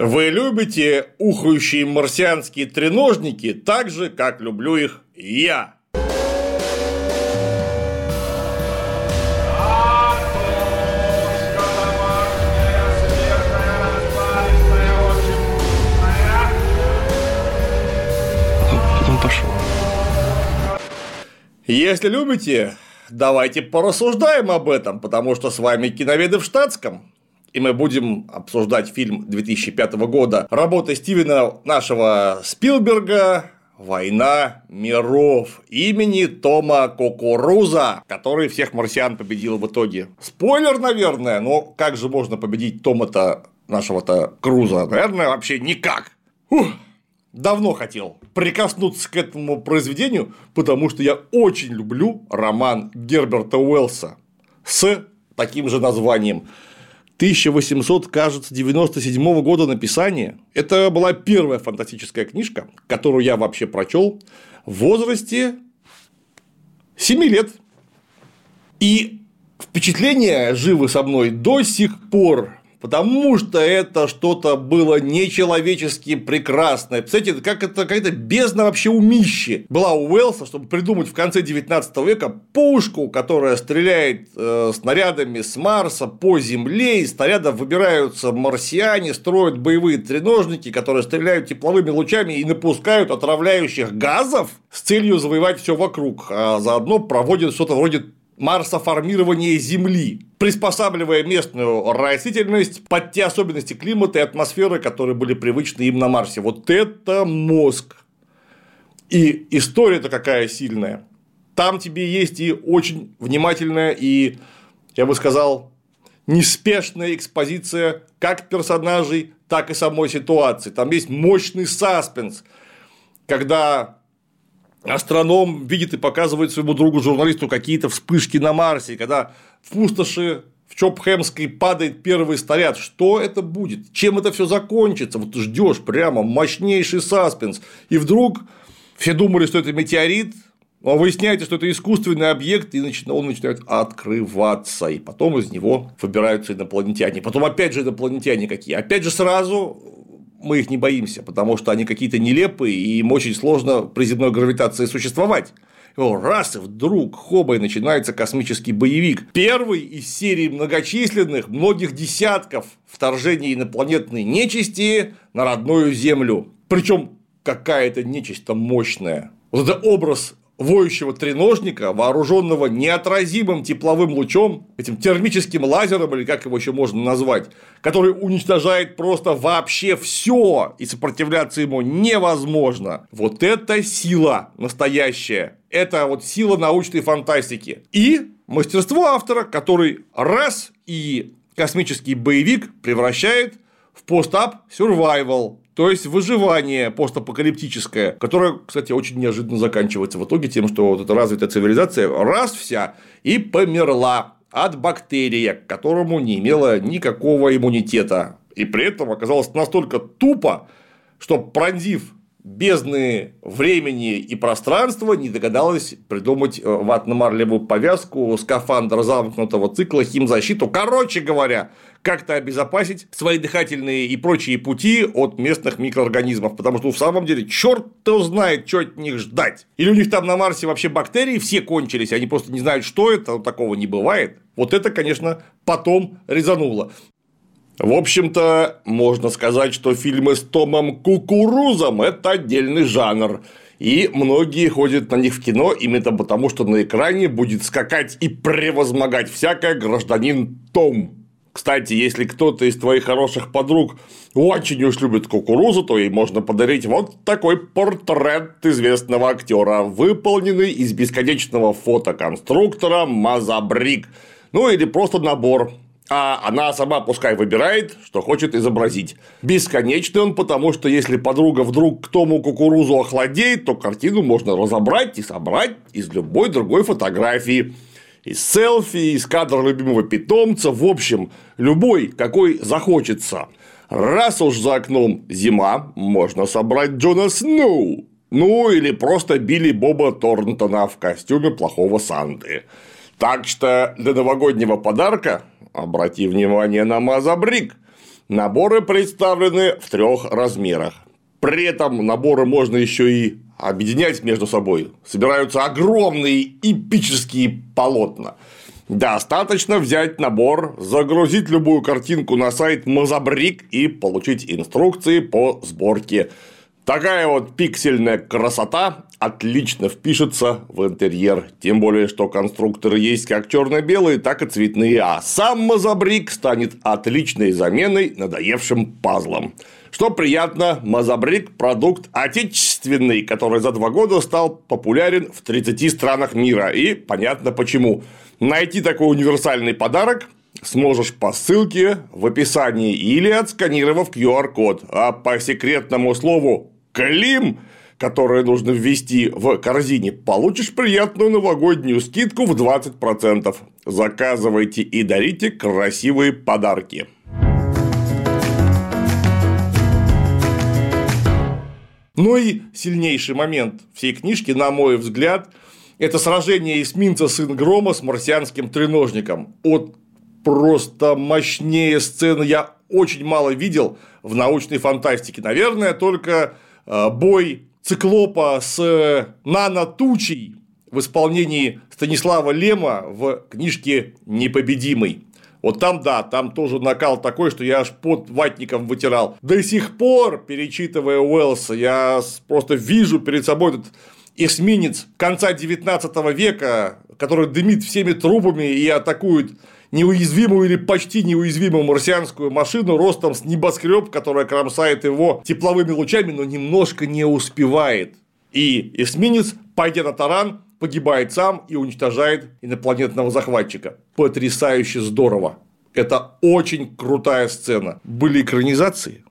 Вы любите ухающие марсианские треножники так же, как люблю их я. Он пошел. Если любите, давайте порассуждаем об этом, потому что с вами киноведы в штатском. И мы будем обсуждать фильм 2005 года работы Стивена нашего Спилберга «Война миров» имени Тома Кукуруза, который всех марсиан победил в итоге. Спойлер, наверное, но как же можно победить Тома-то нашего-то Круза? Наверное, вообще никак. Фух. Давно хотел прикоснуться к этому произведению, потому что я очень люблю роман Герберта Уэллса с таким же названием 1800, кажется, 97 года написания. Это была первая фантастическая книжка, которую я вообще прочел в возрасте 7 лет. И впечатления живы со мной до сих пор потому что это что-то было нечеловечески прекрасное. Представляете, как это какая-то бездна вообще умище была у Уэллса, чтобы придумать в конце 19 века пушку, которая стреляет э, снарядами с Марса по Земле, из снарядов выбираются марсиане, строят боевые треножники, которые стреляют тепловыми лучами и напускают отравляющих газов с целью завоевать все вокруг, а заодно проводят что-то вроде марсоформирования Земли, приспосабливая местную растительность под те особенности климата и атмосферы, которые были привычны им на Марсе. Вот это мозг. И история-то какая сильная. Там тебе есть и очень внимательная и, я бы сказал, неспешная экспозиция как персонажей, так и самой ситуации. Там есть мощный саспенс, когда астроном видит и показывает своему другу журналисту какие-то вспышки на Марсе, когда в пустоши в Чопхемской падает первый снаряд. Что это будет? Чем это все закончится? Вот ждешь прямо мощнейший саспенс. И вдруг все думали, что это метеорит, а выясняется, что это искусственный объект, и он начинает открываться, и потом из него выбираются инопланетяне. Потом опять же инопланетяне какие. Опять же сразу мы их не боимся, потому что они какие-то нелепые, и им очень сложно при земной гравитации существовать. Раз и вдруг хоба и начинается космический боевик. Первый из серии многочисленных, многих десятков вторжений инопланетной нечисти на родную Землю. Причем какая-то нечисть там мощная. Вот это образ воющего треножника, вооруженного неотразимым тепловым лучом, этим термическим лазером, или как его еще можно назвать, который уничтожает просто вообще все, и сопротивляться ему невозможно. Вот это сила настоящая. Это вот сила научной фантастики. И мастерство автора, который раз и космический боевик превращает в постап survival, то есть выживание постапокалиптическое, которое, кстати, очень неожиданно заканчивается в итоге тем, что вот эта развитая цивилизация раз вся и померла от бактерии, к которому не имела никакого иммунитета. И при этом оказалось настолько тупо, что пронзив бездны времени и пространства не догадалась придумать э, ватно-марлевую повязку, скафандр замкнутого цикла, химзащиту. Короче говоря, как-то обезопасить свои дыхательные и прочие пути от местных микроорганизмов, потому что в самом деле черт кто знает, что от них ждать. Или у них там на Марсе вообще бактерии все кончились, они просто не знают, что это, такого не бывает. Вот это, конечно, потом резануло. В общем-то, можно сказать, что фильмы с Томом Кукурузом – это отдельный жанр. И многие ходят на них в кино именно потому, что на экране будет скакать и превозмогать всякое гражданин Том. Кстати, если кто-то из твоих хороших подруг очень уж любит кукурузу, то ей можно подарить вот такой портрет известного актера, выполненный из бесконечного фотоконструктора Мазабрик. Ну или просто набор а она сама пускай выбирает, что хочет изобразить. Бесконечный он, потому что если подруга вдруг к тому кукурузу охладеет, то картину можно разобрать и собрать из любой другой фотографии. Из селфи, из кадра любимого питомца, в общем, любой, какой захочется. Раз уж за окном зима, можно собрать Джона Сноу. Ну, или просто Билли Боба Торнтона в костюме плохого Санты. Так что для новогоднего подарка обрати внимание на Мазабрик. Наборы представлены в трех размерах. При этом наборы можно еще и объединять между собой. Собираются огромные эпические полотна. Достаточно взять набор, загрузить любую картинку на сайт Мозабрик и получить инструкции по сборке. Такая вот пиксельная красота отлично впишется в интерьер. Тем более, что конструкторы есть как черно-белые, так и цветные. А сам Мозабрик станет отличной заменой надоевшим пазлам. Что приятно, Мазабрик – продукт отечественный, который за два года стал популярен в 30 странах мира. И понятно почему. Найти такой универсальный подарок сможешь по ссылке в описании или отсканировав QR-код. А по секретному слову «Клим», которое нужно ввести в корзине, получишь приятную новогоднюю скидку в 20%. Заказывайте и дарите красивые подарки. Ну и сильнейший момент всей книжки, на мой взгляд, это сражение эсминца Сын Грома с марсианским треножником. Вот просто мощнее сцены я очень мало видел в научной фантастике. Наверное, только э, бой циклопа с нанотучей в исполнении Станислава Лема в книжке «Непобедимый». Вот там, да, там тоже накал такой, что я аж под ватником вытирал. До сих пор, перечитывая Уэллса, я просто вижу перед собой этот эсминец конца 19 века, который дымит всеми трубами и атакует неуязвимую или почти неуязвимую марсианскую машину ростом с небоскреб, которая кромсает его тепловыми лучами, но немножко не успевает. И эсминец, пойдя на таран, погибает сам и уничтожает инопланетного захватчика. Потрясающе здорово. Это очень крутая сцена. Были экранизации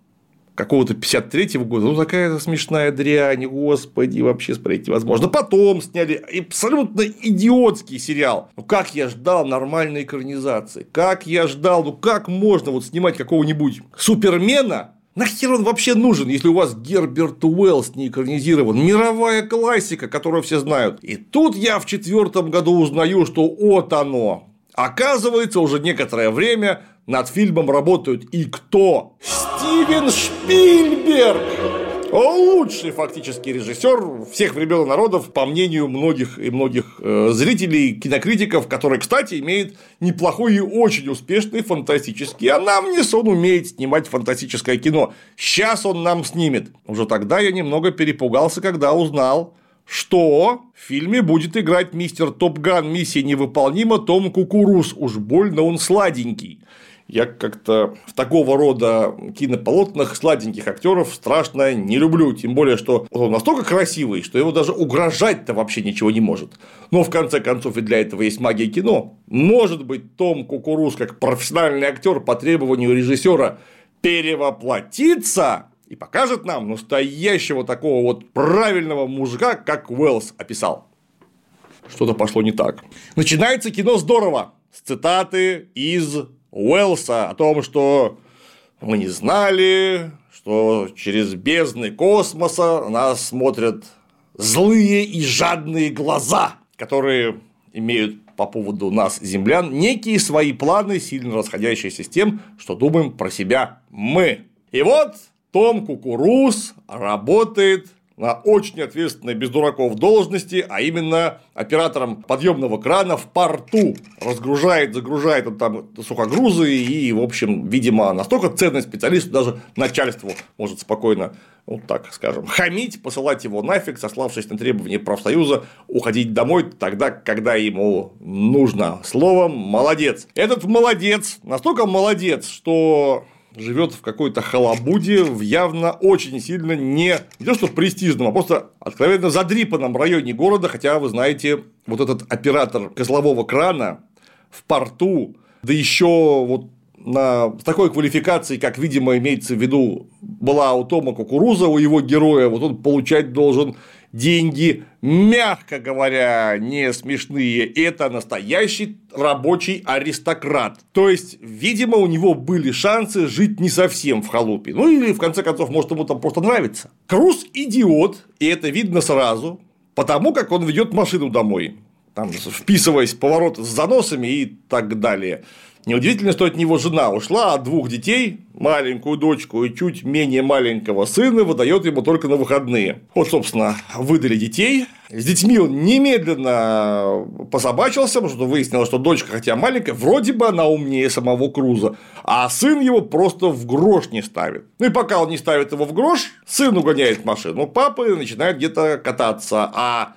какого-то 53-го года, ну такая смешная дрянь, господи, вообще смотреть невозможно. Потом сняли абсолютно идиотский сериал. Ну как я ждал нормальной экранизации, как я ждал, ну как можно вот снимать какого-нибудь Супермена Нахер он вообще нужен, если у вас Герберт Уэллс не экранизирован? Мировая классика, которую все знают. И тут я в четвертом году узнаю, что вот оно. Оказывается, уже некоторое время над фильмом работают и кто? Стивен Шпильберг! Лучший фактически режиссер всех времен народов, по мнению многих и многих э, зрителей, кинокритиков, который, кстати, имеет неплохой и очень успешный фантастический анамнез, он умеет снимать фантастическое кино. Сейчас он нам снимет. Уже тогда я немного перепугался, когда узнал, что в фильме будет играть мистер Топган «Миссия невыполнима» Том Кукуруз. Уж больно он сладенький. Я как-то в такого рода кинополотнах сладеньких актеров страшно не люблю. Тем более, что он настолько красивый, что его даже угрожать-то вообще ничего не может. Но в конце концов и для этого есть магия кино. Может быть, Том Кукуруз, как профессиональный актер по требованию режиссера, перевоплотится и покажет нам настоящего такого вот правильного мужика, как Уэллс описал. Что-то пошло не так. Начинается кино здорово. С цитаты из Уэллса о том, что мы не знали, что через бездны космоса нас смотрят злые и жадные глаза, которые имеют по поводу нас, землян, некие свои планы, сильно расходящиеся с тем, что думаем про себя мы. И вот том Кукуруз работает на очень ответственной без дураков должности, а именно оператором подъемного крана в порту. Разгружает, загружает он там сухогрузы и, в общем, видимо, настолько ценный специалист, даже начальству может спокойно, вот так скажем, хамить, посылать его нафиг, сославшись на требования профсоюза, уходить домой тогда, когда ему нужно. Словом, молодец. Этот молодец, настолько молодец, что живет в какой-то халабуде в явно очень сильно не, не то что престижном, а просто откровенно задрипанном районе города, хотя вы знаете, вот этот оператор козлового крана в порту, да еще вот на такой квалификации, как, видимо, имеется в виду, была у Тома Кукуруза, у его героя, вот он получать должен деньги, мягко говоря, не смешные. Это настоящий рабочий аристократ. То есть, видимо, у него были шансы жить не совсем в халупе. Ну или, в конце концов, может, ему там просто нравится. Круз идиот, и это видно сразу, потому как он ведет машину домой. Там, вписываясь в поворот с заносами и так далее. Неудивительно, что от него жена ушла, а двух детей, маленькую дочку и чуть менее маленького сына, выдает ему только на выходные. Вот, собственно, выдали детей. С детьми он немедленно пособачился, потому что выяснилось, что дочка, хотя маленькая, вроде бы она умнее самого Круза, а сын его просто в грош не ставит. Ну и пока он не ставит его в грош, сын угоняет машину папы, начинает где-то кататься, а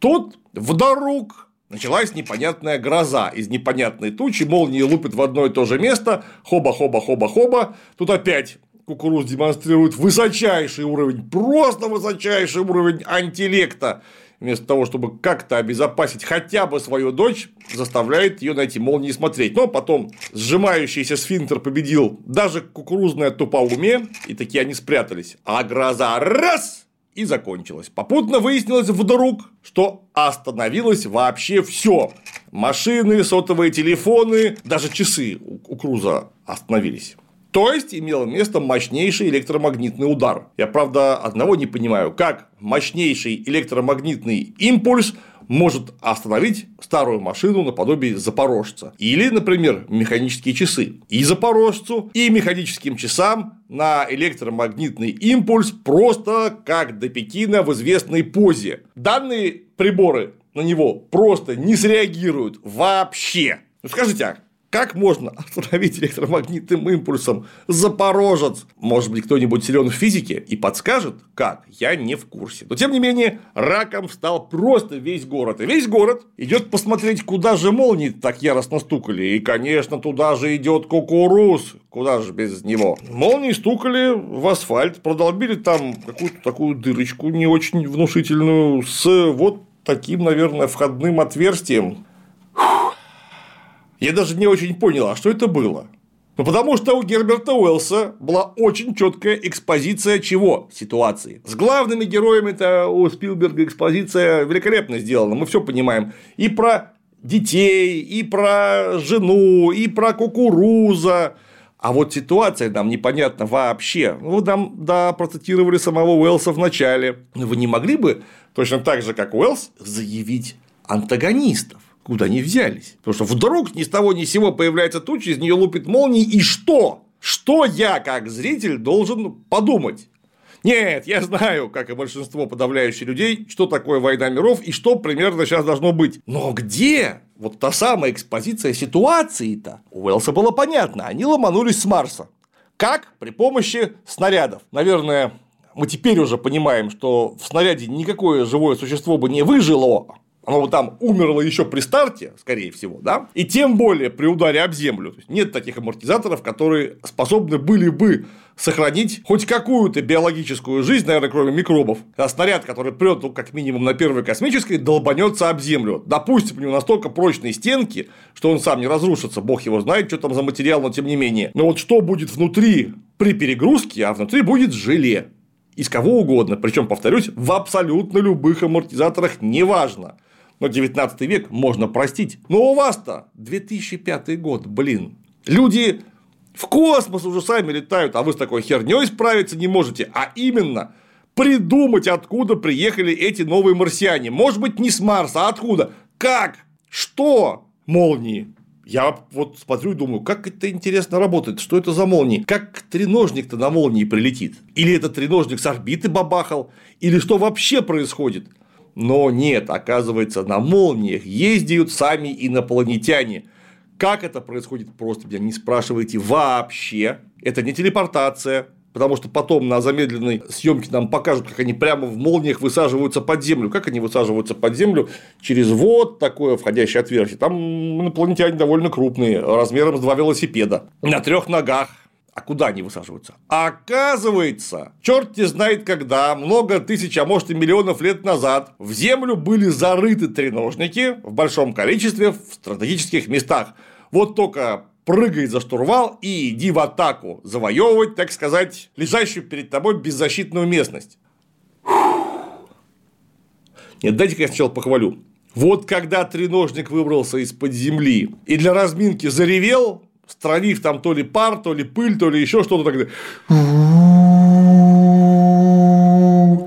тот вдруг Началась непонятная гроза из непонятной тучи, молнии лупят в одно и то же место, хоба-хоба-хоба-хоба, тут опять кукуруз демонстрирует высочайший уровень, просто высочайший уровень антилекта. Вместо того, чтобы как-то обезопасить хотя бы свою дочь, заставляет ее на эти молнии смотреть. Но потом сжимающийся сфинктер победил даже кукурузное тупоумие, и такие они спрятались. А гроза раз и закончилась. Попутно выяснилось вдруг, что остановилось вообще все. Машины, сотовые телефоны, даже часы у Круза остановились. То есть имел место мощнейший электромагнитный удар. Я, правда, одного не понимаю, как мощнейший электромагнитный импульс может остановить старую машину наподобие запорожца. Или, например, механические часы. И запорожцу, и механическим часам на электромагнитный импульс просто как до Пекина в известной позе. Данные приборы на него просто не среагируют вообще. Ну скажите, а как можно остановить электромагнитным импульсом Запорожец? Может быть, кто-нибудь силен в физике и подскажет, как? Я не в курсе. Но, тем не менее, раком стал просто весь город. И весь город идет посмотреть, куда же молнии так яростно стукали. И, конечно, туда же идет кукуруз. Куда же без него? Молнии стукали в асфальт, продолбили там какую-то такую дырочку не очень внушительную с вот таким, наверное, входным отверстием, я даже не очень понял, а что это было. Ну, потому что у Герберта Уэллса была очень четкая экспозиция чего? Ситуации. С главными героями-то у Спилберга экспозиция великолепно сделана, мы все понимаем. И про детей, и про жену, и про кукуруза. А вот ситуация нам непонятна вообще. Ну, вы нам, да, процитировали самого Уэллса в начале. Но вы не могли бы, точно так же, как Уэллс, заявить антагонистов? Куда они взялись? Потому что вдруг ни с того ни с сего появляется туча, из нее лупит молнии, и что? Что я, как зритель, должен подумать? Нет, я знаю, как и большинство подавляющих людей, что такое война миров и что примерно сейчас должно быть. Но где вот та самая экспозиция ситуации-то? У Уэллса было понятно, они ломанулись с Марса. Как? При помощи снарядов. Наверное, мы теперь уже понимаем, что в снаряде никакое живое существо бы не выжило, оно вот там умерло еще при старте, скорее всего, да, и тем более при ударе об землю. То есть нет таких амортизаторов, которые способны были бы сохранить хоть какую-то биологическую жизнь, наверное, кроме микробов. А снаряд, который прет, ну, как минимум на первой космической, долбанется об землю. Допустим, у него настолько прочные стенки, что он сам не разрушится, бог его знает, что там за материал, но тем не менее. Но вот что будет внутри при перегрузке, а внутри будет желе из кого угодно, причем, повторюсь, в абсолютно любых амортизаторах, неважно. Но 19 век можно простить. Но у вас-то 2005 год, блин. Люди в космос уже сами летают, а вы с такой херней справиться не можете. А именно придумать, откуда приехали эти новые марсиане. Может быть, не с Марса, а откуда? Как? Что? Молнии. Я вот смотрю и думаю, как это интересно работает, что это за молнии, как треножник-то на молнии прилетит, или это треножник с орбиты бабахал, или что вообще происходит. Но нет, оказывается, на молниях ездят сами инопланетяне. Как это происходит, просто меня не спрашивайте вообще. Это не телепортация, потому что потом на замедленной съемке нам покажут, как они прямо в молниях высаживаются под землю. Как они высаживаются под землю через вот такое входящее отверстие. Там инопланетяне довольно крупные, размером с два велосипеда, на трех ногах. А куда они высаживаются? Оказывается, черт не знает когда, много тысяч, а может и миллионов лет назад, в землю были зарыты треножники в большом количестве в стратегических местах. Вот только прыгай за штурвал и иди в атаку, завоевывать, так сказать, лежащую перед тобой беззащитную местность. Нет, дайте-ка я сначала похвалю. Вот когда треножник выбрался из-под земли и для разминки заревел, странив там то ли пар, то ли пыль, то ли еще что-то такое.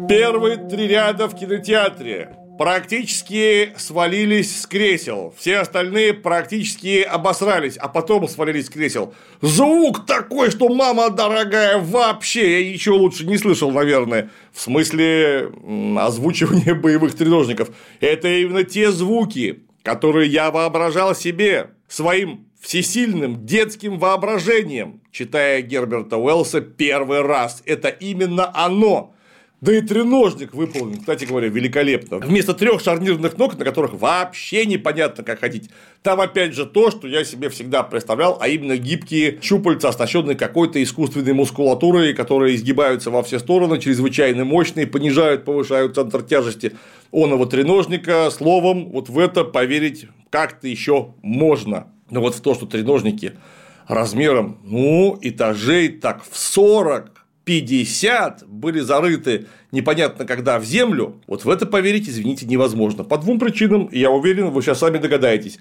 Первые три ряда в кинотеатре практически свалились с кресел. Все остальные практически обосрались, а потом свалились с кресел. Звук такой, что мама дорогая, вообще я ничего лучше не слышал, наверное. В смысле озвучивания боевых треножников. Это именно те звуки, которые я воображал себе своим всесильным детским воображением, читая Герберта Уэллса первый раз. Это именно оно да и треножник выполнен, кстати говоря, великолепно. Вместо трех шарнирных ног, на которых вообще непонятно, как ходить. Там опять же то, что я себе всегда представлял, а именно гибкие щупальца, оснащенные какой-то искусственной мускулатурой, которые изгибаются во все стороны, чрезвычайно мощные, понижают, повышают центр тяжести оного треножника. Словом, вот в это поверить как-то еще можно. Но вот в то, что треножники размером, ну, этажей так в 40, 50 были зарыты непонятно когда в землю, вот в это поверить, извините, невозможно. По двум причинам, я уверен, вы сейчас сами догадаетесь.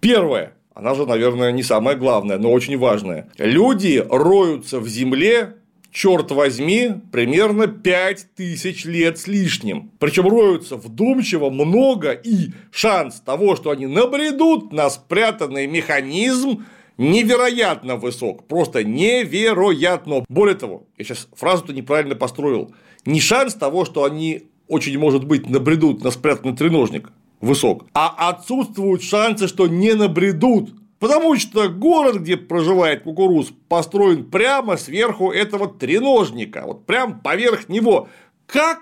Первое, она же, наверное, не самое главное, но очень важное. Люди роются в земле черт возьми, примерно 5000 лет с лишним. Причем роются вдумчиво много, и шанс того, что они набредут на спрятанный механизм, невероятно высок, просто невероятно. Более того, я сейчас фразу-то неправильно построил. Не шанс того, что они очень может быть набредут на спрятанный треножник высок, а отсутствуют шансы, что не набредут. Потому что город, где проживает кукуруз, построен прямо сверху этого треножника, вот прямо поверх него. Как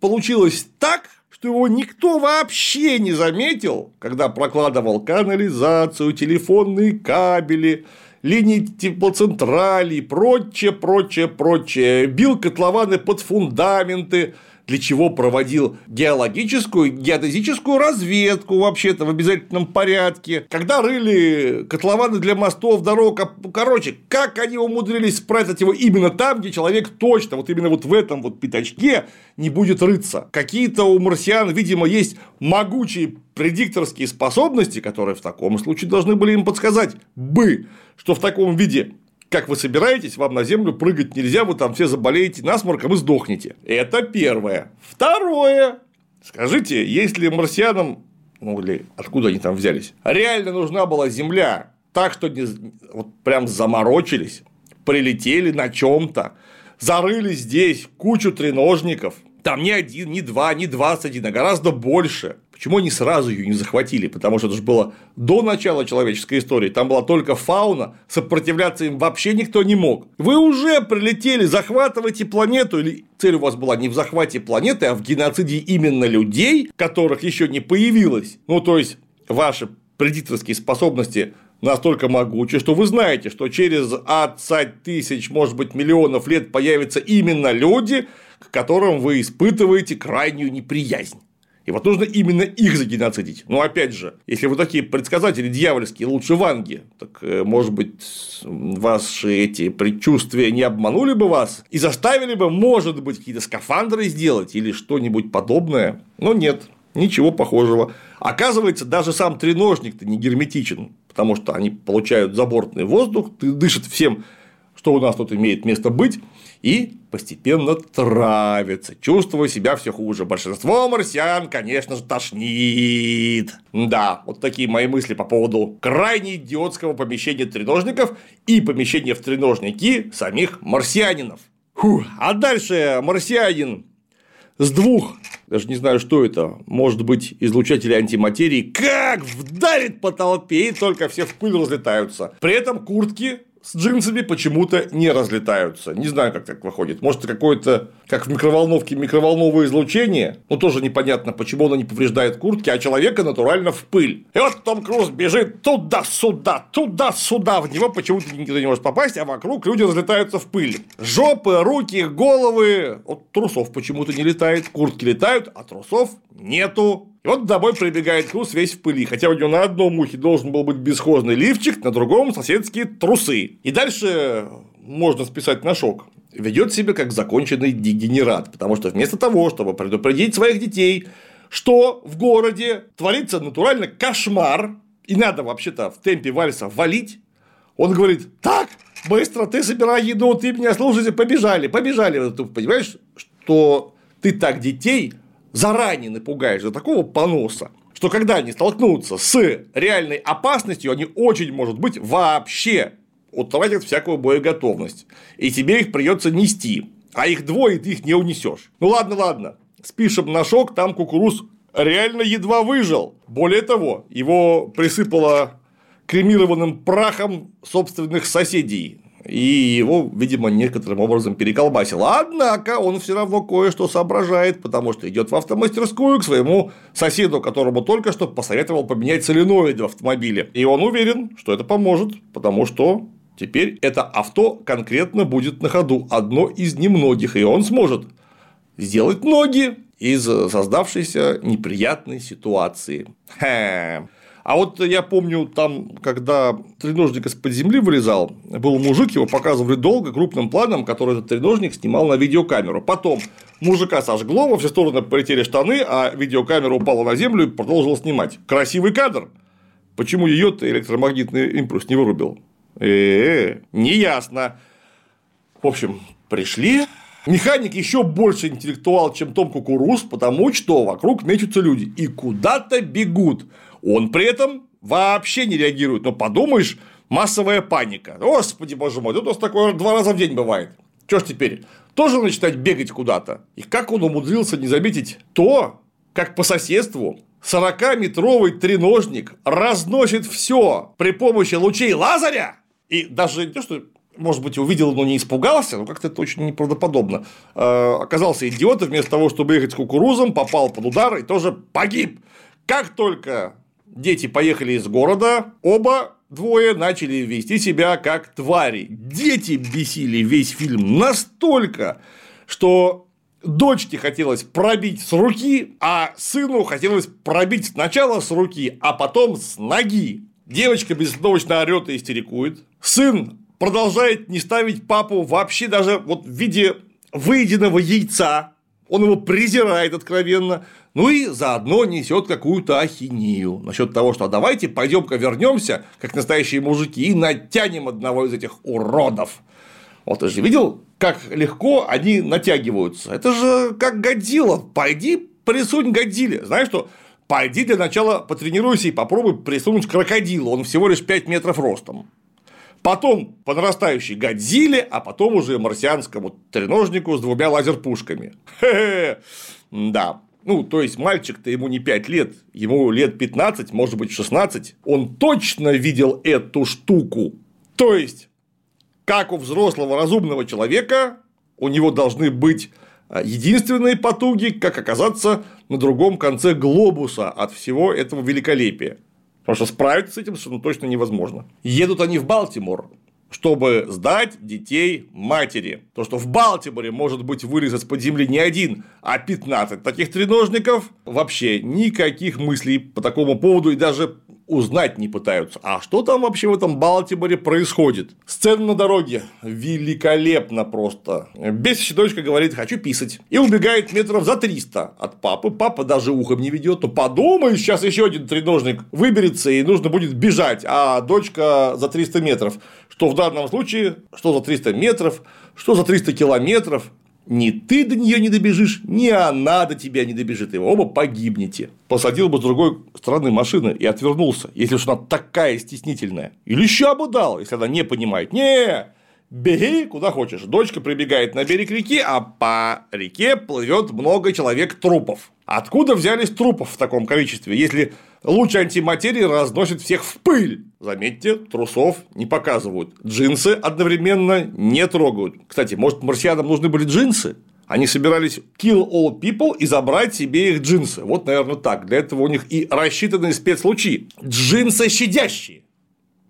получилось так, что его никто вообще не заметил, когда прокладывал канализацию, телефонные кабели, линии теплоцентралей, прочее, прочее, прочее, бил котлованы под фундаменты, для чего проводил геологическую, геодезическую разведку вообще-то в обязательном порядке, когда рыли котлованы для мостов, дорог, а, короче, как они умудрились спрятать его именно там, где человек точно, вот именно вот в этом вот пятачке не будет рыться. Какие-то у марсиан, видимо, есть могучие предикторские способности, которые в таком случае должны были им подсказать бы, что в таком виде как вы собираетесь, вам на землю прыгать нельзя, вы там все заболеете насморком и сдохнете. Это первое. Второе. Скажите, если марсианам, ну или откуда они там взялись, реально нужна была Земля, так что не, вот прям заморочились, прилетели на чем-то, зарыли здесь кучу треножников, там не один, не два, не двадцать а гораздо больше. Почему они сразу ее не захватили? Потому что это же было до начала человеческой истории. Там была только фауна, сопротивляться им вообще никто не мог. Вы уже прилетели, захватывайте планету, или цель у вас была не в захвате планеты, а в геноциде именно людей, которых еще не появилось. Ну, то есть, ваши предиторские способности настолько могучи, что вы знаете, что через 20 тысяч, может быть, миллионов лет появятся именно люди, которым вы испытываете крайнюю неприязнь. И вот нужно именно их загеноцидить. Но опять же, если вы такие предсказатели дьявольские, лучше ванги, так, э, может быть, ваши эти предчувствия не обманули бы вас и заставили бы, может быть, какие-то скафандры сделать или что-нибудь подобное. Но нет, ничего похожего. Оказывается, даже сам треножник-то не герметичен, потому что они получают забортный воздух, дышат всем, что у нас тут имеет место быть, и постепенно травится, чувствуя себя все хуже. Большинство марсиан, конечно же, тошнит. Да, вот такие мои мысли по поводу крайне идиотского помещения треножников и помещения в треножники самих марсианинов. Фух. А дальше марсианин с двух, даже не знаю, что это, может быть, излучатели антиматерии, как вдарит по толпе, и только все в пыль разлетаются. При этом куртки с джинсами почему-то не разлетаются. Не знаю, как так выходит. Может, это какое-то, как в микроволновке, микроволновое излучение. Но тоже непонятно, почему оно не повреждает куртки, а человека натурально в пыль. И вот Том Круз бежит туда-сюда, туда-сюда. В него почему-то никто не может попасть, а вокруг люди разлетаются в пыль. Жопы, руки, головы. Вот трусов почему-то не летает, куртки летают, а трусов нету. И вот домой прибегает Круз весь в пыли, хотя у него на одном ухе должен был быть бесхозный лифчик, на другом соседские трусы. И дальше можно списать на шок. Ведет себя как законченный дегенерат, потому что вместо того, чтобы предупредить своих детей, что в городе творится натурально кошмар, и надо вообще-то в темпе вальса валить, он говорит, так, быстро, ты собирай еду, ты меня слушайте, побежали, побежали. Ты понимаешь, что ты так детей заранее напугаешь до такого поноса, что когда они столкнутся с реальной опасностью, они очень, может быть, вообще утратят всякую боеготовность. И тебе их придется нести. А их двое, ты их не унесешь. Ну ладно, ладно. Спишем на шок, там кукуруз реально едва выжил. Более того, его присыпало кремированным прахом собственных соседей. И его, видимо, некоторым образом переколбасило. Однако он все равно кое-что соображает, потому что идет в автомастерскую к своему соседу, которому только что посоветовал поменять соленоиды в автомобиле. И он уверен, что это поможет, потому что теперь это авто конкретно будет на ходу, одно из немногих, и он сможет сделать ноги из создавшейся неприятной ситуации. Хе. А вот я помню, там, когда треножник из-под земли вылезал, был мужик, его показывали долго, крупным планом, который этот треножник снимал на видеокамеру. Потом мужика сожгло, во все стороны полетели штаны, а видеокамера упала на землю и продолжила снимать. Красивый кадр. Почему ее-то электромагнитный импульс не вырубил? Э-э, неясно. В общем, пришли, Механик еще больше интеллектуал, чем Том Кукуруз, потому что вокруг мечутся люди и куда-то бегут. Он при этом вообще не реагирует. Но подумаешь, массовая паника. Господи, боже мой, это у нас такое два раза в день бывает. Что ж теперь? Тоже начинать бегать куда-то? И как он умудрился не заметить то, как по соседству 40-метровый треножник разносит все при помощи лучей лазаря? И даже не то, что может быть, увидел, но не испугался, но как-то это очень неправдоподобно. Э, оказался идиотом, вместо того, чтобы ехать с кукурузом, попал под удар и тоже погиб. Как только дети поехали из города, оба двое начали вести себя как твари. Дети бесили весь фильм настолько, что дочке хотелось пробить с руки, а сыну хотелось пробить сначала с руки, а потом с ноги. Девочка безостановочно орет и истерикует. Сын продолжает не ставить папу вообще даже вот в виде выеденного яйца. Он его презирает откровенно. Ну и заодно несет какую-то ахинею насчет того, что «А давайте пойдем-ка вернемся, как настоящие мужики, и натянем одного из этих уродов. Вот ты же видел, как легко они натягиваются. Это же как Годзилла. Пойди присунь Годзилле. Знаешь что? Пойди для начала потренируйся и попробуй присунуть крокодилу. Он всего лишь 5 метров ростом потом по нарастающей Годзилле, а потом уже марсианскому треножнику с двумя лазерпушками. Хе-хе. Да. Ну, то есть, мальчик-то ему не 5 лет, ему лет 15, может быть, 16. Он точно видел эту штуку. То есть, как у взрослого разумного человека, у него должны быть а, единственные потуги, как оказаться на другом конце глобуса от всего этого великолепия. Потому что справиться с этим совершенно точно невозможно. Едут они в Балтимор, чтобы сдать детей матери. То, что в Балтиморе может быть вырезать с-под земли не один, а 15 таких треножников, вообще никаких мыслей по такому поводу и даже узнать не пытаются. А что там вообще в этом Балтиморе происходит? Сцена на дороге. Великолепно просто. Бесящая дочка говорит, хочу писать. И убегает метров за 300 от папы. Папа даже ухом не ведет. Ну, подумай, сейчас еще один треножник выберется и нужно будет бежать. А дочка за 300 метров. Что в данном случае, что за 300 метров, что за 300 километров. Ни ты до нее не добежишь, ни она до тебя не добежит, и вы оба погибнете. Посадил бы с другой стороны машины и отвернулся, если уж она такая стеснительная. Или ща бы дал, если она не понимает. Не, беги куда хочешь. Дочка прибегает на берег реки, а по реке плывет много человек трупов. Откуда взялись трупов в таком количестве, если луч антиматерии разносит всех в пыль? Заметьте, трусов не показывают. Джинсы одновременно не трогают. Кстати, может, марсианам нужны были джинсы? Они собирались kill all people и забрать себе их джинсы. Вот, наверное, так. Для этого у них и рассчитаны спецлучи. Джинсы щадящие.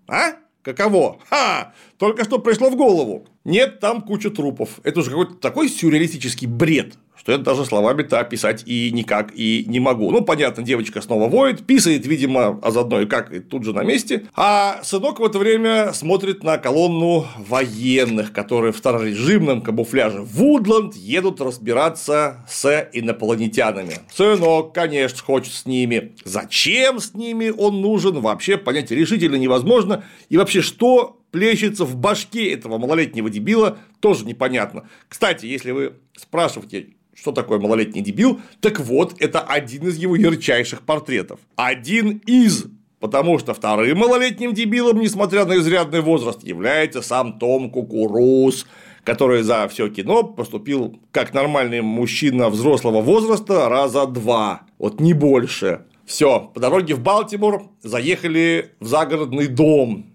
А? Каково? Ха! Только что пришло в голову. Нет, там куча трупов. Это уже какой-то такой сюрреалистический бред что это даже словами-то описать и никак и не могу. Ну, понятно, девочка снова воет, писает, видимо, а заодно и как, и тут же на месте. А сынок в это время смотрит на колонну военных, которые в старорежимном камуфляже Вудланд едут разбираться с инопланетянами. Сынок, конечно, хочет с ними. Зачем с ними он нужен, вообще понять решительно невозможно. И вообще, что плещется в башке этого малолетнего дебила, тоже непонятно. Кстати, если вы спрашиваете, что такое малолетний дебил? Так вот, это один из его ярчайших портретов. Один из Потому что вторым малолетним дебилом, несмотря на изрядный возраст, является сам Том Кукуруз, который за все кино поступил как нормальный мужчина взрослого возраста раза два, вот не больше. Все, по дороге в Балтимор заехали в загородный дом.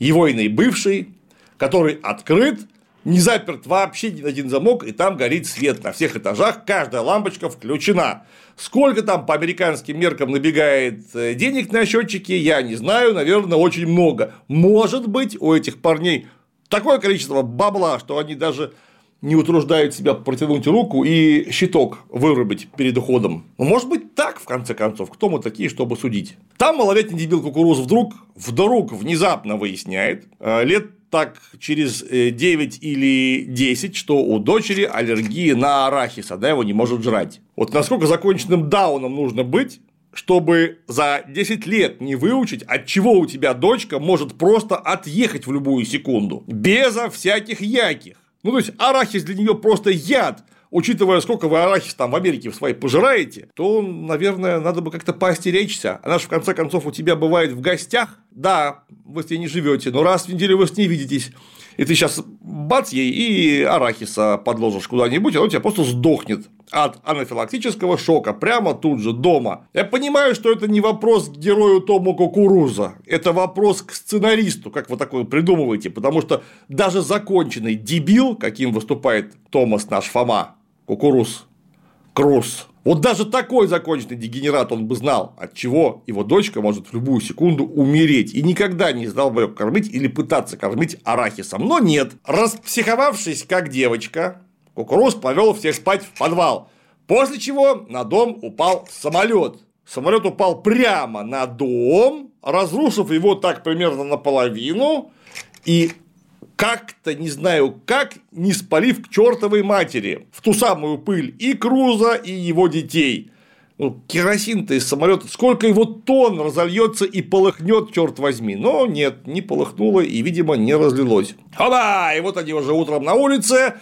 Его иный бывший, который открыт, не заперт вообще ни один замок, и там горит свет на всех этажах, каждая лампочка включена. Сколько там по американским меркам набегает э, денег на счетчике, я не знаю, наверное, очень много. Может быть, у этих парней такое количество бабла, что они даже не утруждают себя протянуть руку и щиток вырубить перед уходом. Ну, может быть, так, в конце концов, кто мы такие, чтобы судить? Там малолетний дебил кукуруз вдруг, вдруг внезапно выясняет, э, лет так через 9 э, или 10, что у дочери аллергия на арахис, она его не может жрать. Вот насколько законченным дауном нужно быть, чтобы за 10 лет не выучить, от чего у тебя дочка может просто отъехать в любую секунду, безо всяких яких. Ну, то есть, арахис для нее просто яд, учитывая, сколько вы арахис там в Америке в своей пожираете, то, наверное, надо бы как-то поостеречься. Она же, в конце концов, у тебя бывает в гостях. Да, вы с ней не живете, но раз в неделю вы с ней видитесь. И ты сейчас бац ей и арахиса подложишь куда-нибудь, она у тебя просто сдохнет от анафилактического шока прямо тут же дома. Я понимаю, что это не вопрос к герою Тому Кукуруза, это вопрос к сценаристу, как вы такое придумываете, потому что даже законченный дебил, каким выступает Томас наш Фома, Кукуруз, Круз. Вот даже такой законченный дегенерат он бы знал, от чего его дочка может в любую секунду умереть и никогда не стал бы ее кормить или пытаться кормить арахисом. Но нет, распсиховавшись как девочка, Кукуруз повел всех спать в подвал, после чего на дом упал самолет. Самолет упал прямо на дом, разрушив его так примерно наполовину, и как-то, не знаю как, не спалив к чертовой матери в ту самую пыль и Круза, и его детей. Ну, керосин-то из самолета, сколько его тонн разольется и полыхнет, черт возьми. Но нет, не полыхнуло и, видимо, не разлилось. Хоба! И вот они уже утром на улице,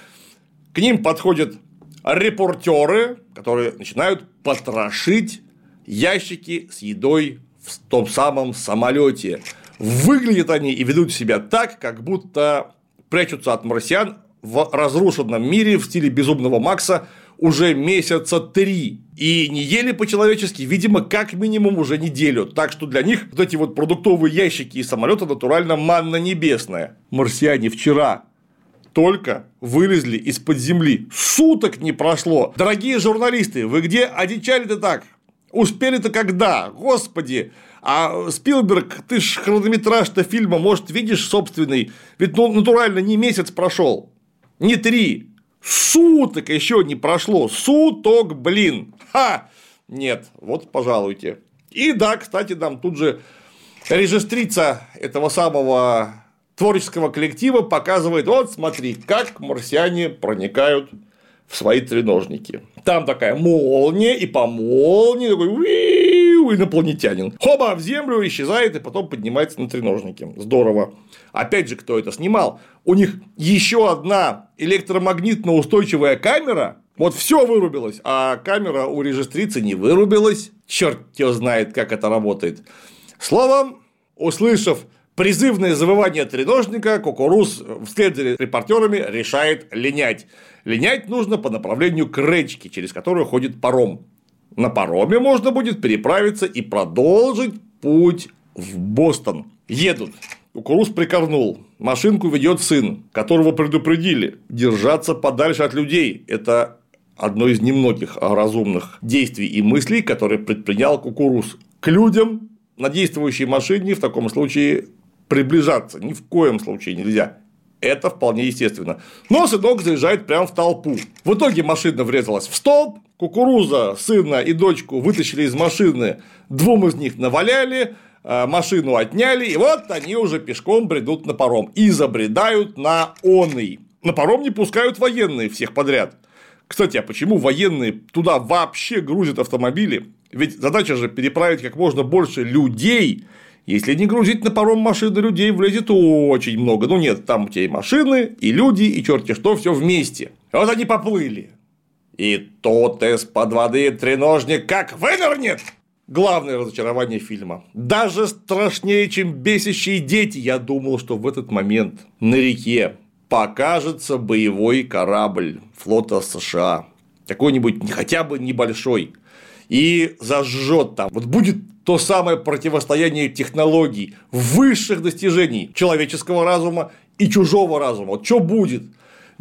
к ним подходят репортеры, которые начинают потрошить ящики с едой в том самом самолете. Выглядят они и ведут себя так, как будто прячутся от марсиан в разрушенном мире в стиле безумного Макса уже месяца три. И не ели по-человечески, видимо, как минимум уже неделю. Так что для них вот эти вот продуктовые ящики и самолеты натурально манна небесная. Марсиане вчера только вылезли из-под земли. Суток не прошло. Дорогие журналисты, вы где одичали-то так? Успели-то когда? Господи! А Спилберг, ты ж хронометраж-то фильма, может, видишь собственный? Ведь ну, натурально не месяц прошел, не три, суток еще не прошло. Суток, блин. Ха! Нет, вот, пожалуйте. И да, кстати, нам тут же режистрица этого самого творческого коллектива показывает, вот смотри, как марсиане проникают в свои треножники. Там такая молния, и по молнии такой инопланетянин. Хоба, в землю исчезает и потом поднимается на треножнике. Здорово. Опять же, кто это снимал? У них еще одна электромагнитно устойчивая камера. Вот все вырубилось, а камера у режистрицы не вырубилась. Черт его знает, как это работает. Словом, услышав призывное завывание треножника, кукуруз вслед за репортерами решает линять. Линять нужно по направлению к речке, через которую ходит паром. На пароме можно будет переправиться и продолжить путь в Бостон. Едут. Кукуруз прикорнул. Машинку ведет сын, которого предупредили держаться подальше от людей. Это одно из немногих разумных действий и мыслей, которые предпринял Кукуруз. К людям на действующей машине в таком случае приближаться ни в коем случае нельзя. Это вполне естественно. Но сынок заезжает прямо в толпу. В итоге машина врезалась в столб, кукуруза, сына и дочку вытащили из машины, двум из них наваляли, э, машину отняли, и вот они уже пешком бредут на паром и забредают на оный. На паром не пускают военные всех подряд. Кстати, а почему военные туда вообще грузят автомобили? Ведь задача же переправить как можно больше людей если не грузить на паром машины людей, влезет очень много. Ну нет, там у тебя и машины, и люди, и черти что, все вместе. Вот они поплыли. И тот из-под воды треножник как вынырнет! Главное разочарование фильма. Даже страшнее, чем бесящие дети, я думал, что в этот момент на реке покажется боевой корабль флота США. Какой-нибудь хотя бы небольшой. И зажжет там. Вот будет то самое противостояние технологий, высших достижений человеческого разума и чужого разума. Вот что будет?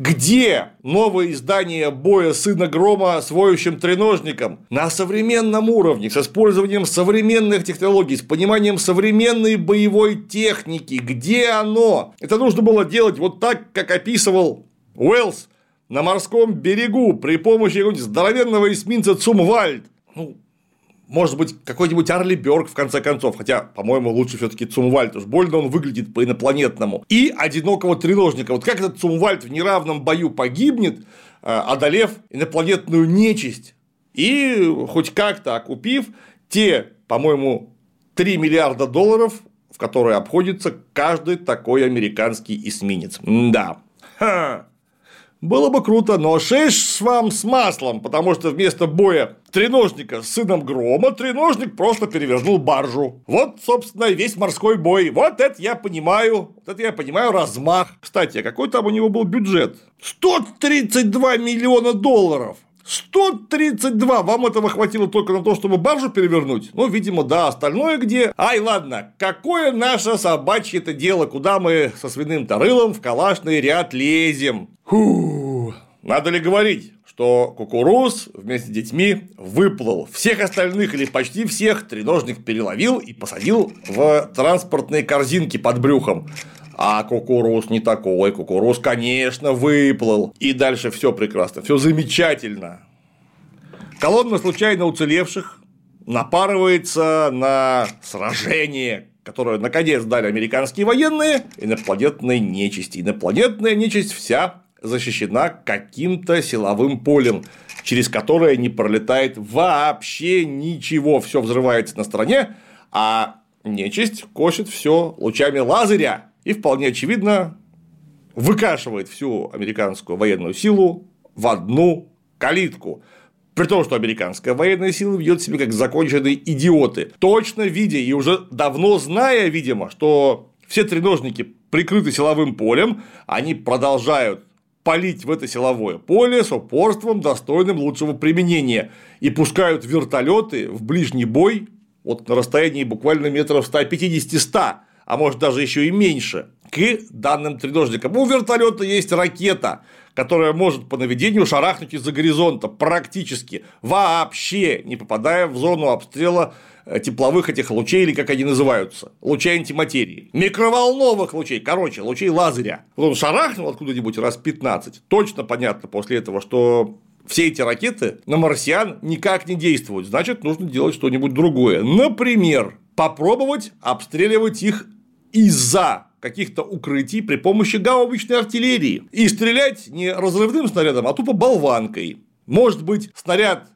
Где новое издание боя Сына Грома с воющим треножником на современном уровне, с использованием современных технологий, с пониманием современной боевой техники? Где оно? Это нужно было делать вот так, как описывал Уэллс на морском берегу при помощи здоровенного эсминца Цумвальд. Ну, может быть, какой-нибудь Арли Бёрк, в конце концов, хотя, по-моему, лучше все таки Цумвальд, уж больно он выглядит по-инопланетному, и одинокого треножника. Вот как этот Цумвальд в неравном бою погибнет, э, одолев инопланетную нечисть, и хоть как-то окупив те, по-моему, 3 миллиарда долларов, в которые обходится каждый такой американский эсминец. Да. Ха. Было бы круто, но шесть вам с маслом, потому что вместо боя треножника с сыном Грома треножник просто перевернул баржу. Вот, собственно, и весь морской бой. Вот это я понимаю, вот это я понимаю размах. Кстати, а какой там у него был бюджет? 132 миллиона долларов. 132! Вам этого хватило только на то, чтобы баржу перевернуть? Ну, видимо, да. Остальное где? Ай, ладно. Какое наше собачье-то дело, куда мы со свиным тарылом в калашный ряд лезем? Фу. Надо ли говорить, что кукуруз вместе с детьми выплыл. Всех остальных или почти всех треножник переловил и посадил в транспортные корзинки под брюхом. А кукуруз не такой. Кукуруз, конечно, выплыл. И дальше все прекрасно, все замечательно. Колонна случайно уцелевших напарывается на сражение, которое наконец дали американские военные, инопланетной нечисти. Инопланетная нечисть вся защищена каким-то силовым полем, через которое не пролетает вообще ничего, все взрывается на стороне, а нечисть косит все лучами лазеря и вполне очевидно выкашивает всю американскую военную силу в одну калитку. При том, что американская военная сила ведет себя как законченные идиоты, точно видя и уже давно зная, видимо, что все треножники прикрыты силовым полем, они продолжают палить в это силовое поле с упорством, достойным лучшего применения, и пускают вертолеты в ближний бой вот на расстоянии буквально метров 150-100, а может даже еще и меньше, к данным треножникам. У вертолета есть ракета, которая может по наведению шарахнуть из-за горизонта практически, вообще не попадая в зону обстрела Э, тепловых этих лучей, или как они называются, лучей антиматерии, микроволновых лучей, короче, лучей лазеря. Он шарахнул откуда-нибудь раз 15, точно понятно после этого, что все эти ракеты на марсиан никак не действуют, значит, нужно делать что-нибудь другое. Например, попробовать обстреливать их из-за каких-то укрытий при помощи гаубичной артиллерии и стрелять не разрывным снарядом, а тупо болванкой. Может быть, снаряд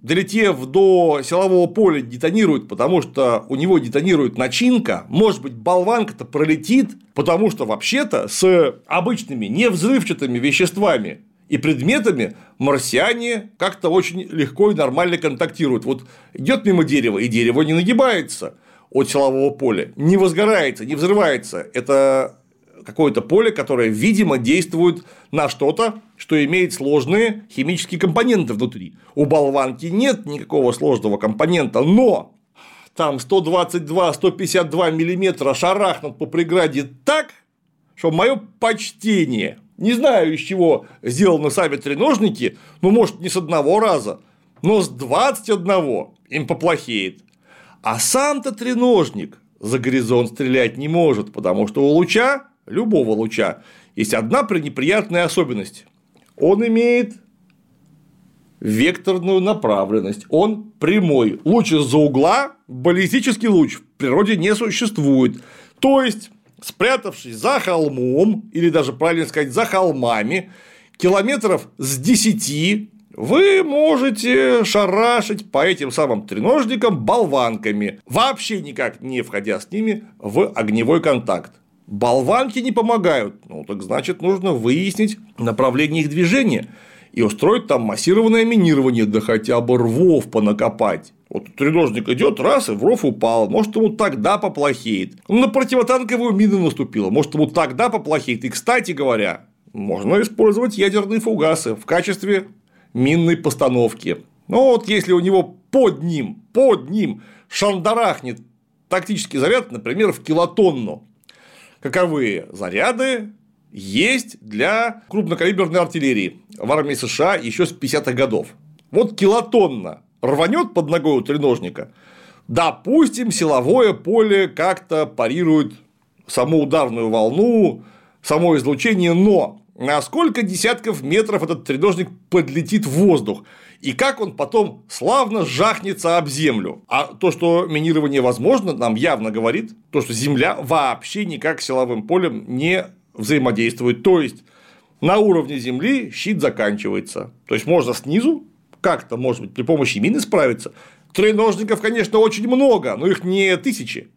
долетев до силового поля, детонирует, потому что у него детонирует начинка, может быть, болванка-то пролетит, потому что вообще-то с обычными невзрывчатыми веществами и предметами марсиане как-то очень легко и нормально контактируют. Вот идет мимо дерева, и дерево не нагибается от силового поля, не возгорается, не взрывается. Это какое-то поле, которое, видимо, действует на что-то, что имеет сложные химические компоненты внутри. У болванки нет никакого сложного компонента, но там 122-152 миллиметра шарахнут по преграде так, что мое почтение. Не знаю, из чего сделаны сами треножники, ну, может, не с одного раза, но с 21 им поплохеет. А сам-то треножник за горизонт стрелять не может, потому что у луча любого луча, есть одна пренеприятная особенность. Он имеет векторную направленность. Он прямой. Луч из-за угла, баллистический луч в природе не существует. То есть, спрятавшись за холмом, или даже правильно сказать, за холмами, километров с 10 вы можете шарашить по этим самым треножникам болванками, вообще никак не входя с ними в огневой контакт. Болванки не помогают. Ну, так значит, нужно выяснить направление их движения. и устроить там массированное минирование, да хотя бы рвов понакопать. Вот треножник идет, раз, и в ров упал. Может, ему тогда поплохеет. На противотанковую мину наступила. Может, ему тогда поплохеет. И, кстати говоря, можно использовать ядерные фугасы в качестве минной постановки. Ну, вот если у него под ним, под ним шандарахнет тактический заряд, например, в килотонну, каковые заряды есть для крупнокалиберной артиллерии в армии США еще с 50-х годов. Вот килотонна рванет под ногой у треножника, допустим, силовое поле как-то парирует саму ударную волну, само излучение, но на сколько десятков метров этот треножник подлетит в воздух, и как он потом славно жахнется об землю. А то, что минирование возможно, нам явно говорит то, что Земля вообще никак силовым полем не взаимодействует. То есть на уровне Земли щит заканчивается. То есть можно снизу как-то, может быть, при помощи мины справиться. Треножников, конечно, очень много, но их не тысячи.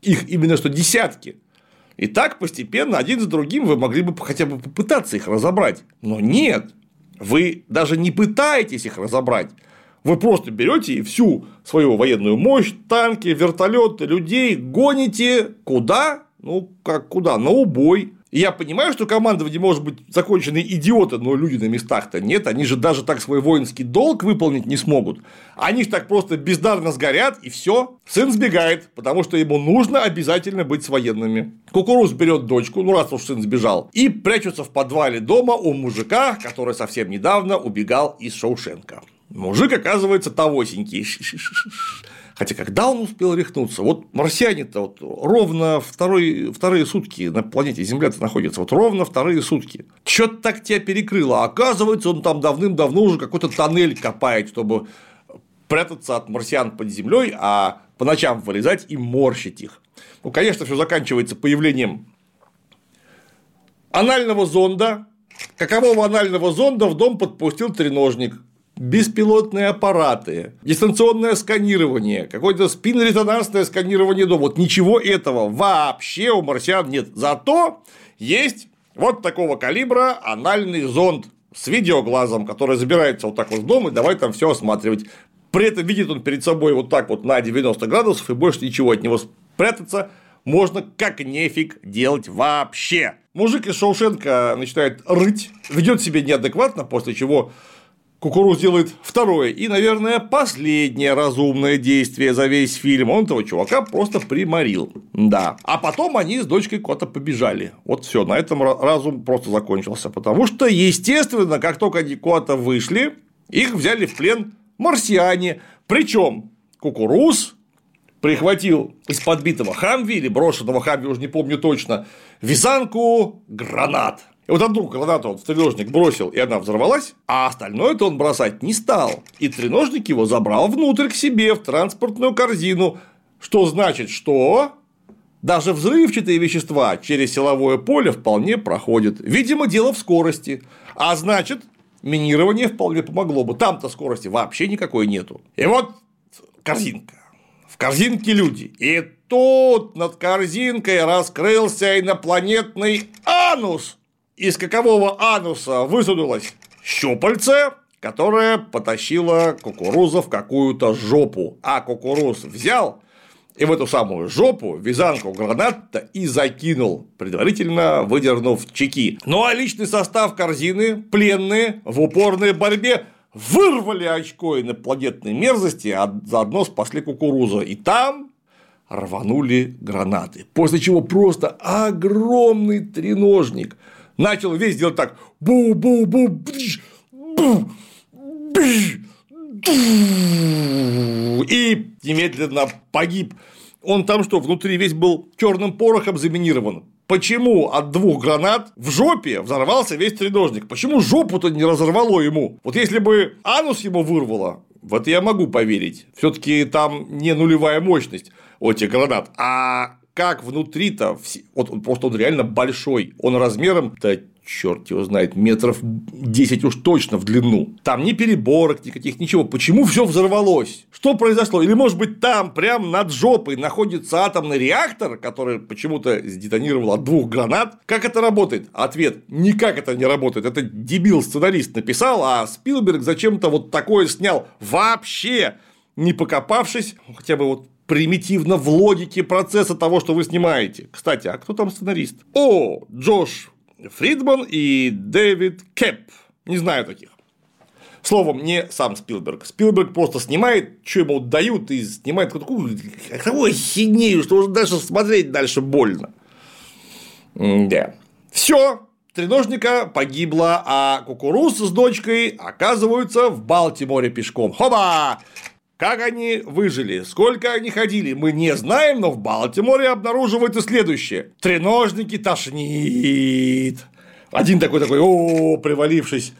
Их именно что десятки. И так постепенно один за другим вы могли бы хотя бы попытаться их разобрать. Но нет, вы даже не пытаетесь их разобрать. Вы просто берете и всю свою военную мощь, танки, вертолеты, людей гоните куда? Ну, как куда? На убой. Я понимаю, что командование может быть законченные идиоты, но люди на местах-то нет, они же даже так свой воинский долг выполнить не смогут. Они же так просто бездарно сгорят, и все. Сын сбегает, потому что ему нужно обязательно быть с военными. Кукуруз берет дочку, ну раз уж сын сбежал, и прячутся в подвале дома у мужика, который совсем недавно убегал из Шоушенка. Мужик оказывается тогосенький. Хотя когда он успел рехнуться? Вот марсиане-то вот ровно второй, вторые сутки на планете Земля-то находится, вот ровно вторые сутки. Чё-то так тебя перекрыло, а оказывается, он там давным-давно уже какой-то тоннель копает, чтобы прятаться от марсиан под землей, а по ночам вылезать и морщить их. Ну, конечно, все заканчивается появлением анального зонда. Какового анального зонда в дом подпустил треножник беспилотные аппараты, дистанционное сканирование, какое-то спин-резонансное сканирование дома. Вот ничего этого вообще у марсиан нет. Зато есть вот такого калибра анальный зонд с видеоглазом, который забирается вот так вот в дом и давай там все осматривать. При этом видит он перед собой вот так вот на 90 градусов и больше ничего от него спрятаться можно как нефиг делать вообще. Мужик из Шоушенка начинает рыть, ведет себя неадекватно, после чего Кукуруз делает второе и, наверное, последнее разумное действие за весь фильм. Он этого чувака просто приморил. Да. А потом они с дочкой куда-то побежали. Вот все, на этом разум просто закончился. Потому что, естественно, как только они куда-то вышли, их взяли в плен марсиане. Причем Кукуруз прихватил из подбитого Хамви или брошенного Хамви, уже не помню точно, вязанку гранат. И вот одну гранату он в треножник бросил, и она взорвалась, а остальное-то он бросать не стал. И треножник его забрал внутрь к себе в транспортную корзину, что значит, что даже взрывчатые вещества через силовое поле вполне проходят. Видимо, дело в скорости. А значит, минирование вполне помогло бы. Там-то скорости вообще никакой нету. И вот корзинка. В корзинке люди. И тут над корзинкой раскрылся инопланетный анус из какового ануса высунулось щупальце, которое потащило кукуруза в какую-то жопу, а кукуруз взял и в эту самую жопу вязанку гранат и закинул, предварительно выдернув чеки. Ну а личный состав корзины, пленные в упорной борьбе вырвали очко инопланетной мерзости, а заодно спасли кукурузу. И там рванули гранаты. После чего просто огромный треножник – начал весь делать так. Бу-бу-бу, бу, и немедленно погиб. Он там что, внутри весь был черным порохом заминирован. Почему от двух гранат в жопе взорвался весь треножник? Почему жопу-то не разорвало ему? Вот если бы анус ему вырвало, в это я могу поверить. Все-таки там не нулевая мощность у этих гранат. А как внутри-то, вот просто он реально большой, он размером-то черт его знает, метров 10 уж точно в длину. Там ни переборок никаких, ничего. Почему все взорвалось? Что произошло? Или, может быть, там прямо над жопой находится атомный реактор, который почему-то сдетонировал от двух гранат? Как это работает? Ответ – никак это не работает. Это дебил-сценарист написал, а Спилберг зачем-то вот такое снял вообще не покопавшись, хотя бы вот примитивно в логике процесса того, что вы снимаете. Кстати, а кто там сценарист? О, Джош Фридман и Дэвид Кэп. Не знаю таких. Словом, не сам Спилберг. Спилберг просто снимает, что ему дают, и снимает такую, такую что уже даже смотреть дальше больно. Да. Все, треножника погибла, а кукуруз с дочкой оказываются в Балтиморе пешком. Хоба! Как они выжили, сколько они ходили, мы не знаем, но в Балтиморе обнаруживается следующее. Треножники тошнит. Один такой такой, о, привалившись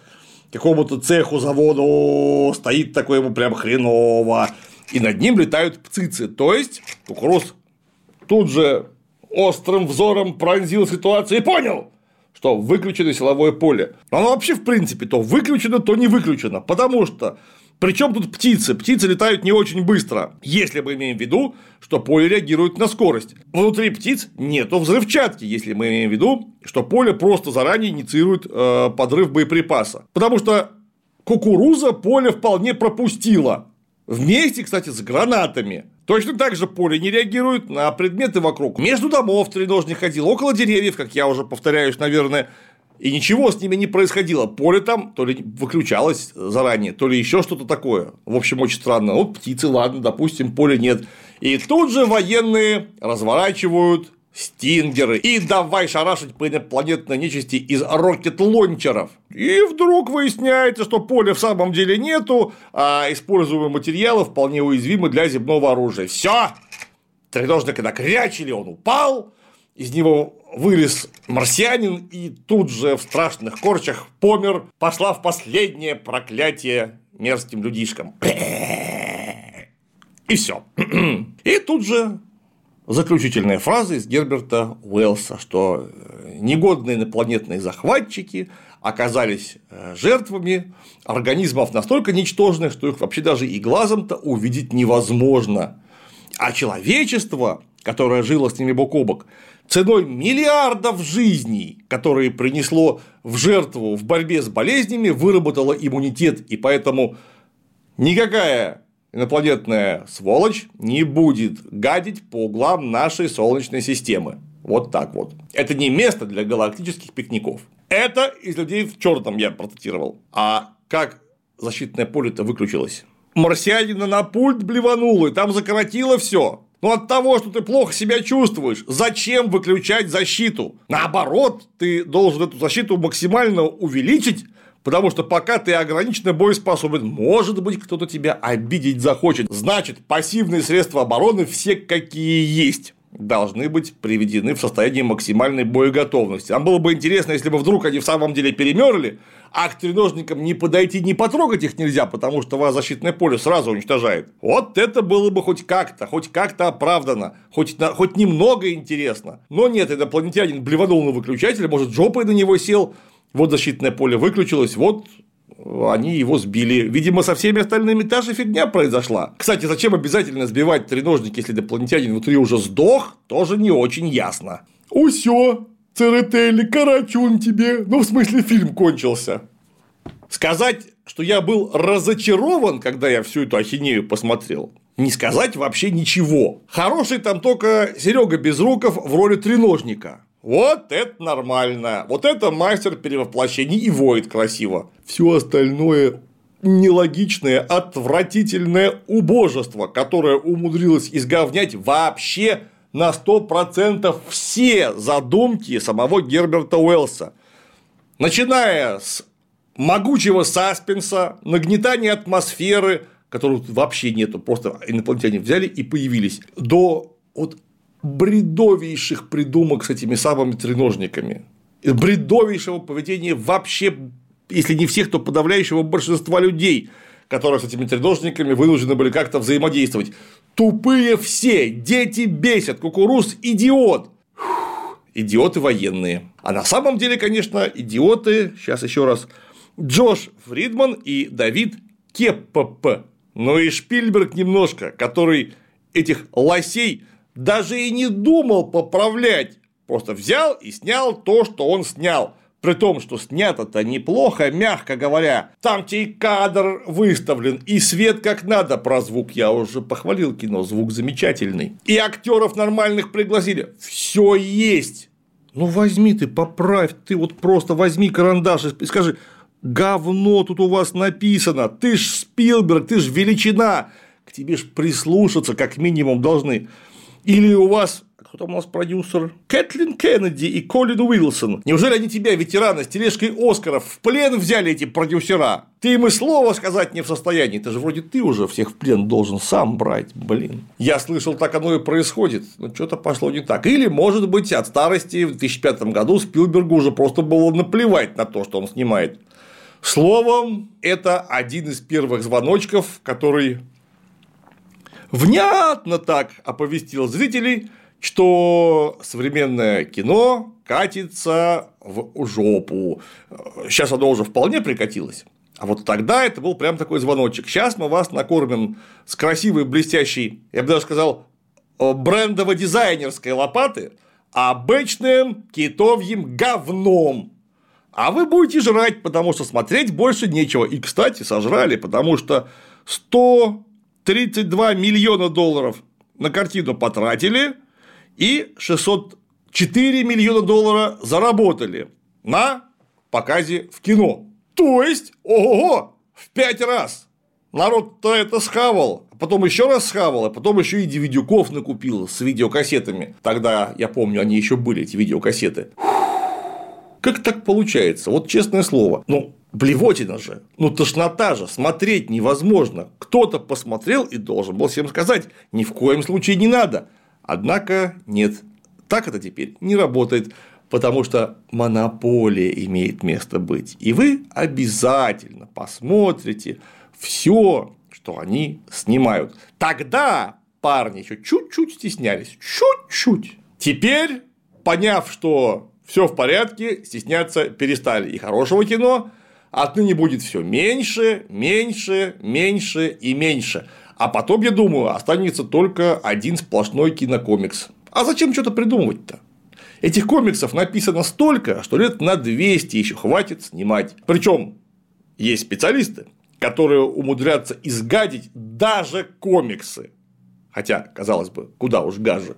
к какому-то цеху, заводу, стоит такой ему прям хреново. И над ним летают птицы. То есть, кукуруз тут же острым взором пронзил ситуацию и понял, что выключено силовое поле. Но оно вообще, в принципе, то выключено, то не выключено. Потому что причем тут птицы? Птицы летают не очень быстро, если мы имеем в виду, что поле реагирует на скорость. Внутри птиц нету взрывчатки, если мы имеем в виду, что поле просто заранее инициирует э, подрыв боеприпаса. Потому что кукуруза поле вполне пропустила. Вместе, кстати, с гранатами. Точно так же поле не реагирует на предметы вокруг. Между домов треножник ходил, около деревьев, как я уже повторяюсь, наверное, и ничего с ними не происходило. Поле там то ли выключалось заранее, то ли еще что-то такое. В общем, очень странно. Вот птицы, ладно, допустим, поля нет. И тут же военные разворачивают стингеры и давай шарашить по инопланетной нечисти из рокет-лончеров. И вдруг выясняется, что поля в самом деле нету, а используемые материалы вполне уязвимы для земного оружия. Все, треножник когда крячили, он упал, из него вылез марсианин и тут же в страшных корчах помер, пошла в последнее проклятие мерзким людишкам. И все. И тут же заключительная фраза из Герберта Уэллса, что э, негодные инопланетные захватчики оказались э, жертвами организмов настолько ничтожных, что их вообще даже и глазом-то увидеть невозможно. А человечество, которое жило с ними бок о бок, ценой миллиардов жизней, которые принесло в жертву в борьбе с болезнями, выработало иммунитет, и поэтому никакая инопланетная сволочь не будет гадить по углам нашей Солнечной системы. Вот так вот. Это не место для галактических пикников. Это из людей в черном я процитировал. А как защитное поле-то выключилось? Марсианина на пульт блевануло, и там закоротило все. Но от того, что ты плохо себя чувствуешь, зачем выключать защиту? Наоборот, ты должен эту защиту максимально увеличить, потому что пока ты ограниченно боеспособен, может быть, кто-то тебя обидеть захочет. Значит, пассивные средства обороны все какие есть должны быть приведены в состояние максимальной боеготовности. Нам было бы интересно, если бы вдруг они в самом деле перемерли, а к треножникам не подойти, не потрогать их нельзя, потому что вас защитное поле сразу уничтожает. Вот это было бы хоть как-то, хоть как-то оправдано, хоть, хоть немного интересно. Но нет, инопланетянин блеванул на выключатель, может, жопой на него сел, вот защитное поле выключилось, вот они его сбили. Видимо, со всеми остальными та же фигня произошла. Кстати, зачем обязательно сбивать треножник, если инопланетянин внутри уже сдох, тоже не очень ясно. Усё, Церетели, карачун тебе. Ну, в смысле, фильм кончился. Сказать, что я был разочарован, когда я всю эту ахинею посмотрел, не сказать вообще ничего. Хороший там только Серега Безруков в роли треножника. Вот это нормально. Вот это мастер перевоплощений и воет красиво. Все остальное нелогичное, отвратительное убожество, которое умудрилось изговнять вообще на 100% все задумки самого Герберта Уэллса. Начиная с могучего саспенса, нагнетания атмосферы, которую вообще нету, просто инопланетяне взяли и появились, до вот бредовейших придумок с этими самыми треножниками, бредовейшего поведения вообще, если не всех, то подавляющего большинства людей, которые с этими треножниками вынуждены были как-то взаимодействовать. Тупые все, дети бесят, кукуруз – идиот. идиоты военные. А на самом деле, конечно, идиоты, сейчас еще раз, Джош Фридман и Давид Кеппп. Ну и Шпильберг немножко, который этих лосей даже и не думал поправлять. Просто взял и снял то, что он снял. При том, что снято-то неплохо, мягко говоря. Там тебе и кадр выставлен, и свет как надо. Про звук я уже похвалил кино, звук замечательный. И актеров нормальных пригласили. Все есть. Ну возьми ты, поправь, ты вот просто возьми карандаш и скажи, говно тут у вас написано, ты ж Спилберг, ты ж величина, к тебе ж прислушаться как минимум должны. Или у вас кто там у нас продюсер? Кэтлин Кеннеди и Колин Уилсон. Неужели они тебя, ветерана, с тележкой Оскаров, в плен взяли эти продюсера? Ты им и слова сказать не в состоянии. Это же вроде ты уже всех в плен должен сам брать, блин. Я слышал, так оно и происходит. Но что-то пошло не так. Или, может быть, от старости в 2005 году Спилбергу уже просто было наплевать на то, что он снимает. Словом, это один из первых звоночков, который внятно так оповестил зрителей, что современное кино катится в жопу. Сейчас оно уже вполне прикатилось. А вот тогда это был прям такой звоночек. Сейчас мы вас накормим с красивой, блестящей, я бы даже сказал, брендово-дизайнерской лопаты, обычным китовьим говном. А вы будете жрать, потому что смотреть больше нечего. И, кстати, сожрали, потому что 132 миллиона долларов на картину потратили, и 604 миллиона доллара заработали на показе в кино. То есть, ого, в пять раз. Народ-то это схавал, потом еще раз схавал, а потом еще и DVD-ков накупил с видеокассетами. Тогда, я помню, они еще были, эти видеокассеты. Как так получается? Вот честное слово. Ну, блевотина же, ну тошнота же, смотреть невозможно. Кто-то посмотрел и должен был всем сказать, ни в коем случае не надо. Однако нет, так это теперь не работает, потому что монополия имеет место быть. И вы обязательно посмотрите все, что они снимают. Тогда парни еще чуть-чуть стеснялись. Чуть-чуть. Теперь, поняв, что все в порядке, стесняться перестали. И хорошего кино отныне будет все меньше, меньше, меньше и меньше. А потом, я думаю, останется только один сплошной кинокомикс. А зачем что-то придумывать-то? Этих комиксов написано столько, что лет на 200 еще хватит снимать. Причем есть специалисты, которые умудрятся изгадить даже комиксы. Хотя, казалось бы, куда уж гаже.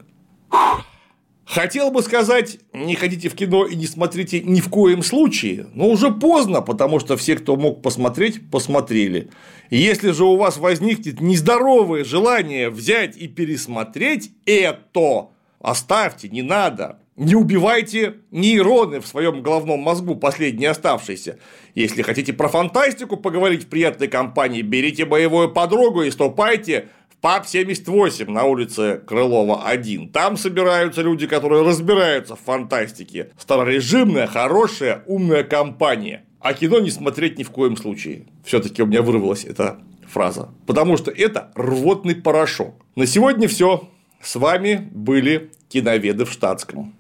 Хотел бы сказать, не ходите в кино и не смотрите ни в коем случае, но уже поздно, потому что все, кто мог посмотреть, посмотрели. Если же у вас возникнет нездоровое желание взять и пересмотреть это, оставьте, не надо. Не убивайте нейроны в своем головном мозгу, последние оставшиеся. Если хотите про фантастику поговорить в приятной компании, берите боевую подругу и ступайте ПАП-78 на улице Крылова 1. Там собираются люди, которые разбираются в фантастике. Старорежимная, хорошая, умная компания. А кино не смотреть ни в коем случае. Все-таки у меня вырвалась эта фраза. Потому что это рвотный порошок. На сегодня все. С вами были киноведы в штатском.